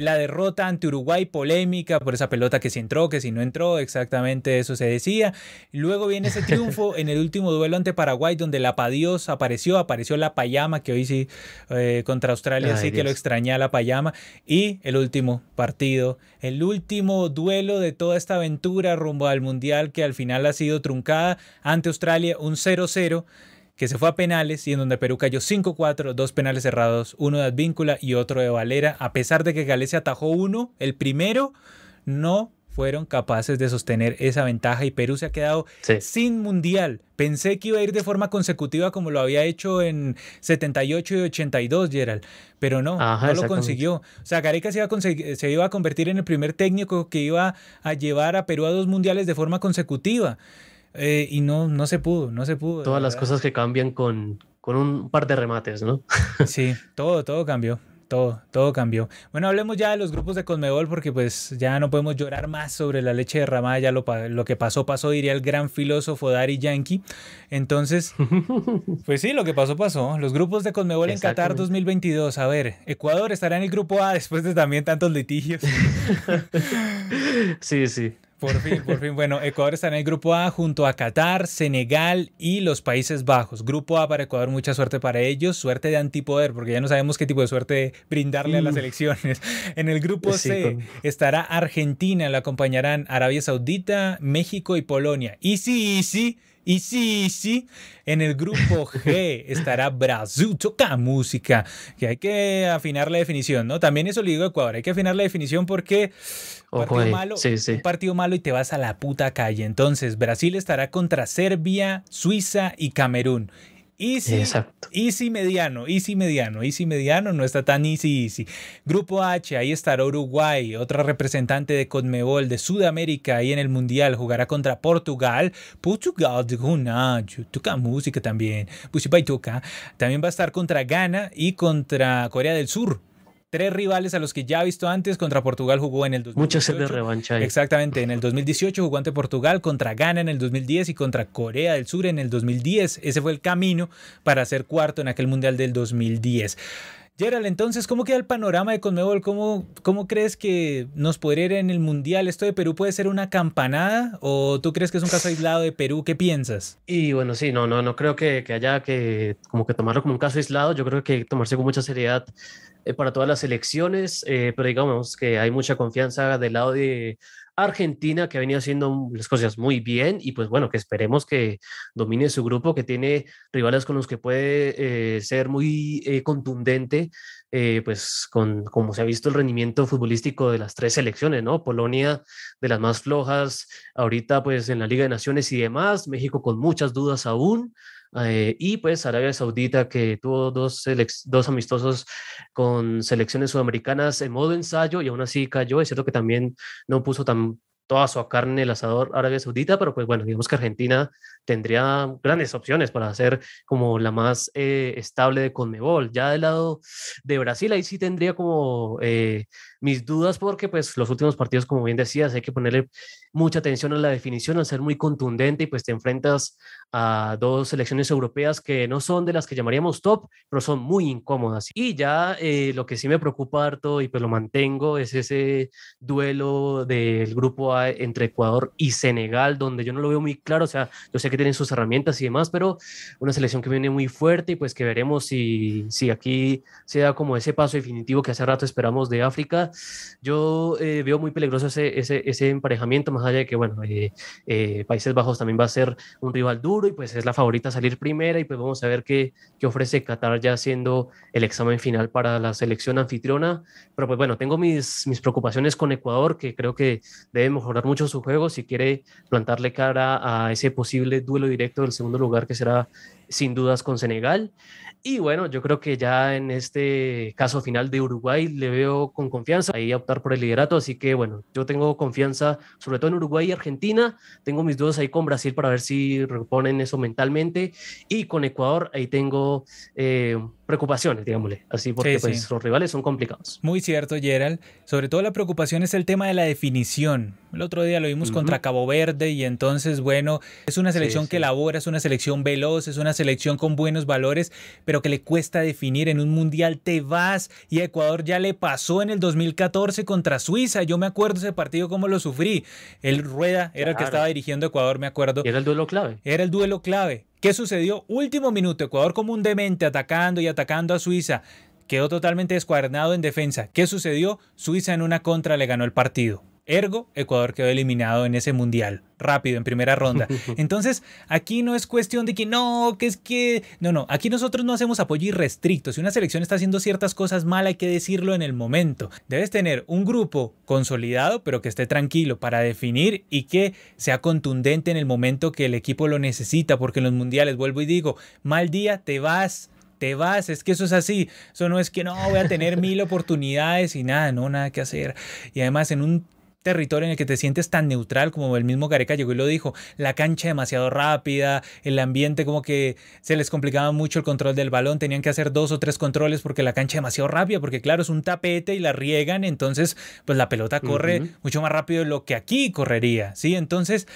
Speaker 1: la derrota ante Uruguay, polémica por esa pelota que si entró, que si no entró, exactamente eso se decía. Luego viene ese triunfo en el último duelo ante Paraguay, donde la Padios apareció, apareció la Payama, que hoy sí eh, contra Australia sí que lo extraña la Payama. Y el último partido, el último duelo de toda esta aventura rumbo al Mundial, que al final ha sido truncada ante Australia, un 0-0 que se fue a penales y en donde Perú cayó 5-4, dos penales cerrados, uno de Advíncula y otro de Valera, a pesar de que Galicia atajó uno, el primero, no fueron capaces de sostener esa ventaja y Perú se ha quedado sin mundial. Pensé que iba a ir de forma consecutiva como lo había hecho en 78 y 82, Gerald, pero no, no lo consiguió. O sea, Gareca se iba, a se iba a convertir en el primer técnico que iba a llevar a Perú a dos mundiales de forma consecutiva. Eh, y no, no se pudo, no se pudo.
Speaker 2: Todas las cosas que cambian con, con un par de remates, ¿no?
Speaker 1: sí, todo, todo cambió. Todo, todo cambió. Bueno, hablemos ya de los grupos de Conmebol porque pues ya no podemos llorar más sobre la leche derramada, ya lo, lo que pasó, pasó, diría el gran filósofo Dari Yankee. Entonces, pues sí, lo que pasó, pasó. Los grupos de Conmebol en Qatar 2022. A ver, Ecuador estará en el grupo A después de también tantos litigios.
Speaker 2: sí, sí.
Speaker 1: Por fin, por fin. Bueno, Ecuador está en el grupo A junto a Qatar, Senegal y los Países Bajos. Grupo A para Ecuador, mucha suerte para ellos. Suerte de antipoder, porque ya no sabemos qué tipo de suerte brindarle a las mm. elecciones. En el grupo C estará Argentina, la acompañarán Arabia Saudita, México y Polonia. Y sí, sí y sí, sí, en el grupo G estará Brasil, toca música, que hay que afinar la definición, ¿no? También eso le digo a Ecuador, hay que afinar la definición porque un partido, malo, un partido malo y te vas a la puta calle. Entonces, Brasil estará contra Serbia, Suiza y Camerún. Easy, Exacto. easy mediano, easy mediano, easy mediano, no está tan easy, easy. Grupo H, ahí estará Uruguay, otra representante de Conmebol de Sudamérica, ahí en el Mundial, jugará contra Portugal. Portugal, toca música también. Pues toca. También va a estar contra Ghana y contra Corea del Sur tres rivales a los que ya ha visto antes. Contra Portugal jugó en el 2018.
Speaker 2: Muchas de revancha.
Speaker 1: Exactamente, en el 2018 jugó ante Portugal, contra Ghana en el 2010 y contra Corea del Sur en el 2010. Ese fue el camino para ser cuarto en aquel Mundial del 2010. Gerald, entonces, ¿cómo queda el panorama de Conmebol? ¿Cómo, ¿Cómo crees que nos podría ir en el Mundial? ¿Esto de Perú puede ser una campanada o tú crees que es un caso aislado de Perú? ¿Qué piensas?
Speaker 2: Y bueno, sí, no, no, no creo que, que haya que como que tomarlo como un caso aislado. Yo creo que hay que tomarse con mucha seriedad eh, para todas las elecciones, eh, pero digamos que hay mucha confianza del lado de Argentina, que ha venido haciendo las cosas muy bien y pues bueno, que esperemos que domine su grupo, que tiene rivales con los que puede eh, ser muy contundente, pues con como se ha visto el rendimiento futbolístico de las tres selecciones, ¿no? Polonia de las más flojas, ahorita pues en la Liga de Naciones y demás, México con muchas dudas aún. Eh, y pues Arabia Saudita que tuvo dos, dos amistosos con selecciones sudamericanas en modo ensayo y aún así cayó. Es cierto que también no puso tan toda su carne el asador Arabia Saudita, pero pues bueno, digamos que Argentina tendría grandes opciones para ser como la más eh, estable de Conmebol. Ya del lado de Brasil, ahí sí tendría como eh, mis dudas porque pues los últimos partidos, como bien decías, hay que ponerle mucha atención a la definición, al ser muy contundente y pues te enfrentas a dos selecciones europeas que no son de las que llamaríamos top, pero son muy incómodas. Y ya eh, lo que sí me preocupa harto y pues lo mantengo es ese duelo del grupo A entre Ecuador y Senegal, donde yo no lo veo muy claro, o sea, yo sé que tienen sus herramientas y demás, pero una selección que viene muy fuerte y pues que veremos si, si aquí se da como ese paso definitivo que hace rato esperamos de África yo eh, veo muy peligroso ese, ese, ese, emparejamiento, más allá de que, bueno, eh, eh, Países Bajos también va a ser un rival duro y pues es la favorita a salir primera y pues vamos a ver qué, qué ofrece Qatar ya haciendo el examen final para la selección anfitriona. Pero pues bueno, tengo mis, mis preocupaciones con Ecuador, que creo que debe mejorar mucho su juego si quiere plantarle cara a ese posible duelo directo del segundo lugar que será sin dudas con Senegal. Y bueno, yo creo que ya en este caso final de Uruguay le veo con confianza ahí a optar por el liderato. Así que bueno, yo tengo confianza sobre todo en Uruguay y Argentina. Tengo mis dudas ahí con Brasil para ver si reponen eso mentalmente. Y con Ecuador ahí tengo eh, preocupaciones, digámosle, así porque pues, los rivales son complicados.
Speaker 1: Muy cierto, Gerald. Sobre todo la preocupación es el tema de la definición. El otro día lo vimos contra Cabo Verde y entonces, bueno, es una selección que elabora, es una selección veloz, es una selección con buenos valores, pero que le cuesta definir en un mundial te vas y a Ecuador ya le pasó en el 2014 contra Suiza. Yo me acuerdo ese partido cómo lo sufrí. El Rueda era el que estaba dirigiendo Ecuador, me acuerdo.
Speaker 2: era el duelo clave.
Speaker 1: Era el duelo clave. ¿Qué sucedió? Último minuto, Ecuador como un demente atacando y atacando a Suiza. Quedó totalmente descuadernado en defensa. ¿Qué sucedió? Suiza en una contra le ganó el partido. Ergo, Ecuador quedó eliminado en ese mundial, rápido, en primera ronda. Entonces, aquí no es cuestión de que no, que es que. No, no, aquí nosotros no hacemos apoyo irrestricto. Si una selección está haciendo ciertas cosas mal, hay que decirlo en el momento. Debes tener un grupo consolidado, pero que esté tranquilo para definir y que sea contundente en el momento que el equipo lo necesita, porque en los mundiales, vuelvo y digo, mal día, te vas te vas, es que eso es así, eso no es que no voy a tener mil oportunidades y nada, no, nada que hacer. Y además en un territorio en el que te sientes tan neutral como el mismo Gareca llegó y lo dijo, la cancha demasiado rápida, el ambiente como que se les complicaba mucho el control del balón, tenían que hacer dos o tres controles porque la cancha demasiado rápida, porque claro, es un tapete y la riegan, entonces pues la pelota corre mucho más rápido de lo que aquí correría, ¿sí? Entonces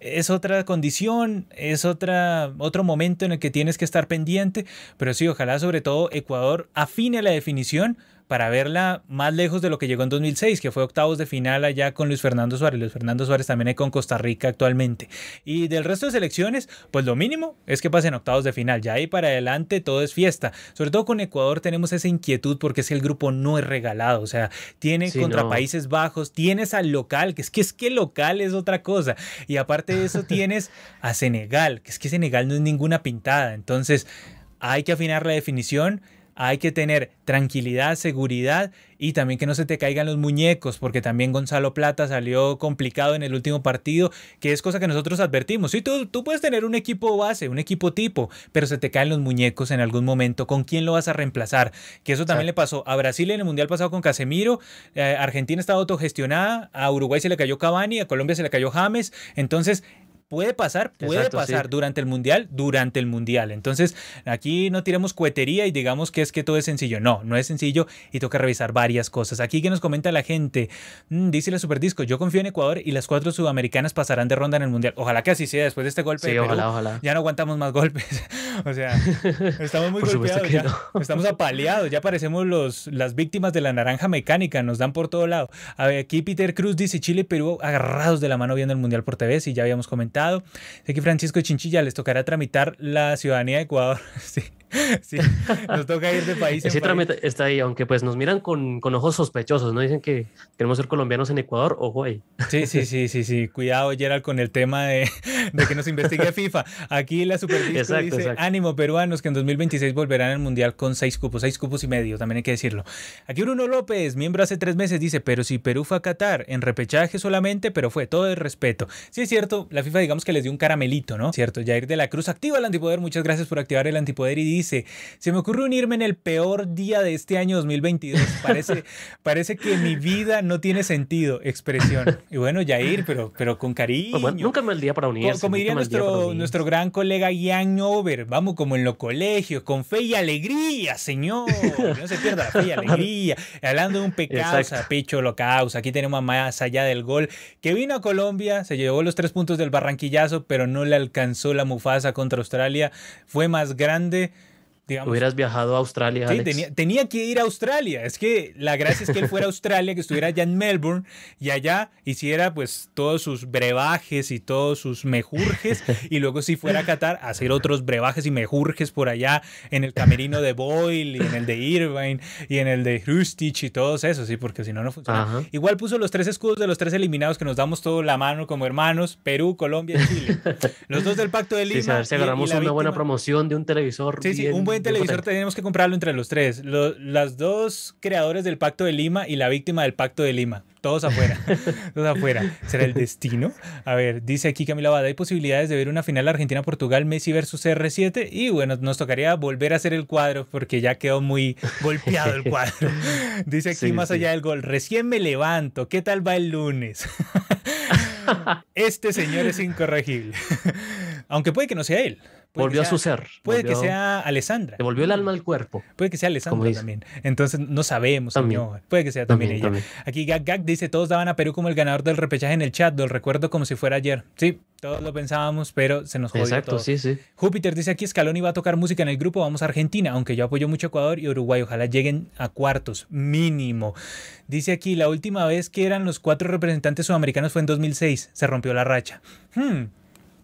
Speaker 1: es otra condición, es otra, otro momento en el que tienes que estar pendiente, pero sí, ojalá sobre todo Ecuador afine la definición para verla más lejos de lo que llegó en 2006, que fue octavos de final allá con Luis Fernando Suárez. Luis Fernando Suárez también hay con Costa Rica actualmente. Y del resto de selecciones, pues lo mínimo es que pasen octavos de final. Ya ahí para adelante todo es fiesta. Sobre todo con Ecuador tenemos esa inquietud porque es que el grupo no es regalado. O sea, tiene contra Países Bajos, tienes al local, que es que es que local es otra cosa. Y aparte de eso tienes a Senegal, que es que Senegal no es ninguna pintada. Entonces hay que afinar la definición hay que tener tranquilidad, seguridad y también que no se te caigan los muñecos, porque también Gonzalo Plata salió complicado en el último partido, que es cosa que nosotros advertimos. Sí, tú, tú puedes tener un equipo base, un equipo tipo, pero se te caen los muñecos en algún momento. ¿Con quién lo vas a reemplazar? Que eso también le pasó a Brasil en el Mundial pasado con Casemiro, eh, Argentina estaba autogestionada, a Uruguay se le cayó Cavani, a Colombia se le cayó James. Entonces, puede pasar, puede pasar durante el mundial, durante el mundial. Entonces, aquí no tiremos cuetería y digamos que es que todo es sencillo. No, no es sencillo y toca revisar varias cosas. Aquí que nos comenta la gente, mm, dice la Superdisco, yo confío en Ecuador y las cuatro sudamericanas pasarán de ronda en el mundial. Ojalá que así sea después de este golpe.
Speaker 2: Sí, ojalá, ojalá.
Speaker 1: Ya no aguantamos más golpes. o sea, estamos muy golpeados ya. Estamos apaleados, ya parecemos los, las víctimas de la naranja mecánica, nos dan por todo lado. A ver, aquí Peter Cruz dice Chile y Perú agarrados de la mano viendo el mundial por TV, si ya habíamos comentado. Que Francisco Chinchilla les tocará tramitar la ciudadanía de Ecuador. sí. sí, nos toca ir de país.
Speaker 2: Ese trámite está ahí, aunque pues nos miran con, con, ojos sospechosos, ¿no? Dicen que queremos ser colombianos en Ecuador, ojo ahí.
Speaker 1: Sí, sí, sí, sí, sí. Cuidado, Gerald, con el tema de, de que nos investigue FIFA. Aquí la Superdisco dice, ánimo peruanos que en 2026 volverán al Mundial con seis cupos, seis cupos y medio, también hay que decirlo. Aquí Bruno López, miembro hace tres meses, dice, pero si Perú fue a Qatar, en repechaje solamente, pero fue todo el respeto. Sí, es cierto, la FIFA digamos que les dio un caramelito, ¿no? Cierto, Jair de la Cruz activa el antipoder, muchas gracias por activar el antipoder y dice, se me ocurre unirme en el peor día de este año 2022. Parece, parece que mi vida no tiene sentido, expresión. Y bueno, Jair, pero, pero con cariño.
Speaker 2: Pues nunca me el día para unirse.
Speaker 1: Como, diría nuestro, nuestro gran colega Ian Over, vamos como en los colegios, con fe y alegría, señor. No se pierda la fe y alegría. Hablando de un pecado, pecho lo causa. Aquí tenemos más allá del gol, que vino a Colombia, se llevó los tres puntos del barranquillazo, pero no le alcanzó la Mufasa contra Australia. Fue más grande
Speaker 2: Hubieras viajado a Australia.
Speaker 1: Sí, tenía, que ir a Australia. Es que la gracia es que él fuera a Australia, que estuviera allá en Melbourne y allá hiciera pues todos sus brebajes y todos sus mejurjes y luego si fuera a Qatar a hacer otros brebajes y mejurjes por allá en el camerino de Boyle y en el de Irvine y en el de Hrustich y todos esos, sí, porque si no, no funciona. Igual puso los tres escudos de los tres eliminados que nos damos todo la mano como hermanos, Perú, Colombia y Chile. Los dos del Pacto de Lima. Sí,
Speaker 2: a ver si agarramos una buena promoción de un televisor.
Speaker 1: Sí, sí, un buen televisor tenemos que comprarlo entre los tres. las dos creadores del Pacto de Lima y la víctima del Pacto de Lima. Todos afuera. todos afuera. ¿Será el destino? A ver, dice aquí Camila Bada, hay posibilidades de ver una final Argentina-Portugal, Messi versus R7. Y bueno, nos tocaría volver a hacer el cuadro porque ya quedó muy golpeado el cuadro. Dice aquí más allá del gol, recién me levanto, ¿qué tal va el lunes? este señor es incorregible. Aunque puede que no sea él
Speaker 2: volvió a su ser.
Speaker 1: Puede que sea Alessandra.
Speaker 2: Devolvió el alma al cuerpo.
Speaker 1: Puede que sea Alessandra también. Entonces no sabemos, señor. Puede que sea también, ella. Aquí Gag Gag dice, todos daban a Perú como el ganador del repechaje en el chat. Lo recuerdo como si fuera ayer. Sí, todos lo pensábamos, pero se nos jodió
Speaker 2: Exacto, sí, sí.
Speaker 1: Júpiter dice aquí, Scaloni va a tocar música en el grupo, vamos a Argentina, aunque yo apoyo mucho Ecuador y Uruguay. Ojalá lleguen a cuartos, mínimo. Dice aquí, la última vez que eran los cuatro representantes sudamericanos fue en 2006. Se rompió la racha. Hmm.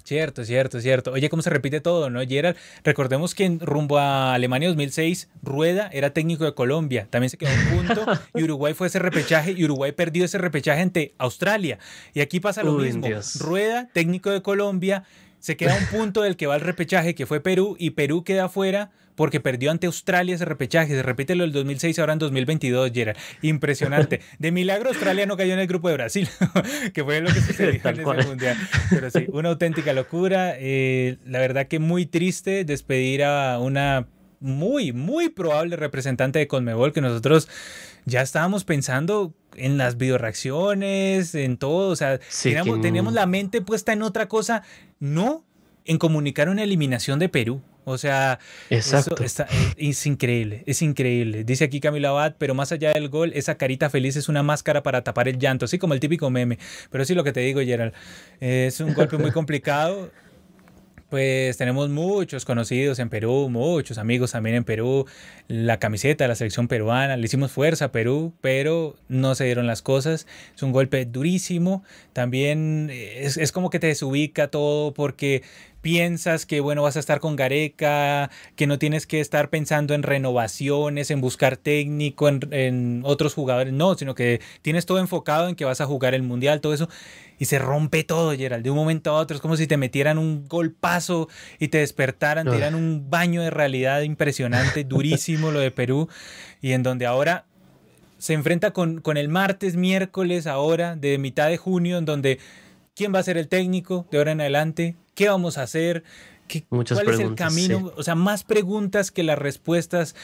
Speaker 1: Cierto, cierto, cierto. Oye, cómo se repite todo, ¿no, Gerald? Recordemos que en rumbo a Alemania 2006, Rueda era técnico de Colombia. También se quedó un punto y Uruguay fue ese repechaje y Uruguay perdió ese repechaje ante Australia. Y aquí pasa lo mismo. Rueda, técnico de Colombia, se queda un punto del que va al repechaje, que fue Perú, y Perú queda afuera porque perdió ante Australia ese repechaje. Se repite lo del 2006, ahora en 2022, Gerard. Impresionante. De milagro, Australia no cayó en el grupo de Brasil, que fue lo que sucedió en ese mundial. Pero sí, una auténtica locura. Eh, la verdad que muy triste despedir a una muy, muy probable representante de Conmebol que nosotros ya estábamos pensando en las videoreacciones, en todo, o sea, teníamos, la mente puesta en otra cosa, no en comunicar una eliminación de Perú. O sea, Exacto. es, increíble, es increíble. Dice aquí Camila Abad, pero más allá del gol, esa carita feliz es una máscara para tapar el llanto, así como el típico meme. Pero sí lo que te digo, Gerald, es un golpe muy complicado Pues tenemos muchos conocidos en Perú, muchos amigos también en Perú. La camiseta de la selección peruana, le hicimos fuerza a Perú, pero no se dieron las cosas. Es un golpe durísimo. También es, es como que te desubica todo porque piensas que bueno vas a estar con Gareca, que no tienes que estar pensando en renovaciones, en buscar técnico, en, en, otros jugadores, no, sino que tienes todo enfocado en que vas a jugar el mundial, todo eso, y se rompe todo, Gerald, de un momento a otro, es como si te metieran un golpazo y te despertaran, te dieran un baño de realidad impresionante, durísimo lo de Perú, y en donde ahora se enfrenta con, con el martes, miércoles, ahora, de mitad de junio, en donde quién va a ser el técnico de ahora en adelante, qué vamos a hacer, ¿Qué,
Speaker 2: Muchas
Speaker 1: cuál es el camino,
Speaker 2: sí.
Speaker 1: o sea, más preguntas que las respuestas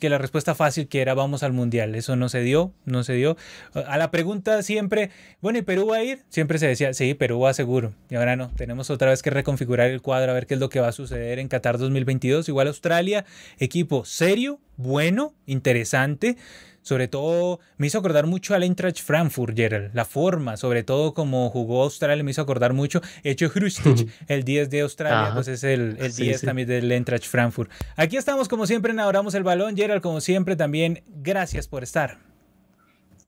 Speaker 1: que la respuesta fácil que era vamos al mundial. Eso no se dio, no se dio. A la pregunta siempre, bueno, ¿y Perú va a ir? Siempre se decía, sí, Perú va seguro. Y ahora no, tenemos otra vez que reconfigurar el cuadro a ver qué es lo que va a suceder en Qatar 2022. Igual Australia, equipo serio, bueno, interesante sobre todo me hizo acordar mucho al Eintracht Frankfurt, Gerald. La forma, sobre todo como jugó Australia, me hizo acordar mucho. Hecho Hrustic, el 10 de Australia, Ajá. pues es el, el 10 sí, sí. también del Eintracht Frankfurt. Aquí estamos como siempre en Adoramos el Balón. Gerald, como siempre, también gracias por estar.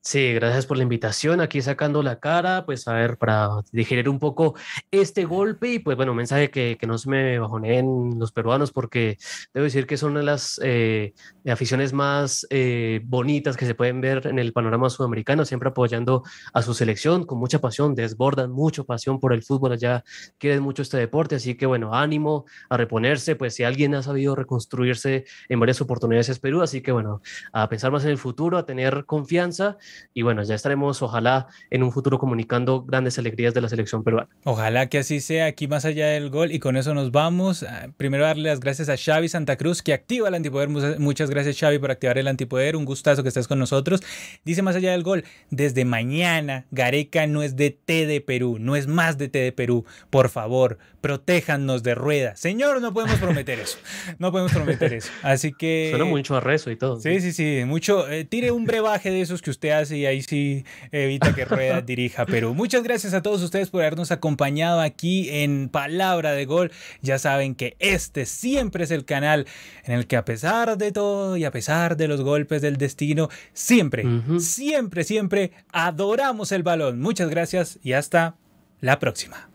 Speaker 2: Sí, gracias por la invitación. Aquí sacando la cara, pues a ver, para digerir un poco este golpe y pues bueno, mensaje que, que no se me bajoneen los peruanos porque debo decir que son una de las eh, aficiones más eh, bonitas que se pueden ver en el panorama sudamericano, siempre apoyando a su selección con mucha pasión, desbordan mucho pasión por el fútbol allá, quieren mucho este deporte, así que bueno, ánimo a reponerse, pues si alguien ha sabido reconstruirse en varias oportunidades es Perú, así que bueno, a pensar más en el futuro, a tener confianza y bueno, ya estaremos ojalá en un futuro comunicando grandes alegrías de la selección peruana.
Speaker 1: Ojalá que así sea aquí más allá del gol y con eso nos vamos. Primero darle las gracias a Xavi Santa Cruz que activa el antipoder. Muchas gracias Xavi por activar el antipoder. Un gustazo que estés con nosotros. Dice más allá del gol, desde mañana Gareca no es de T de Perú, no es más de T de Perú. Por favor, protéjanos de rueda. Señor, no podemos prometer eso. No podemos prometer eso. Así que...
Speaker 2: Suena mucho a rezo y todo.
Speaker 1: Sí, sí, sí. Mucho. Eh, tire un brebaje de esos que usted hace y ahí sí evita que Rueda dirija Perú. Muchas gracias a todos ustedes por habernos acompañado aquí en Palabra de Gol. Ya saben que este siempre es el canal en el que a pesar de todo y a pesar de los golpes del destino, siempre, uh -huh. siempre, siempre adoramos el balón. Muchas gracias y hasta la próxima.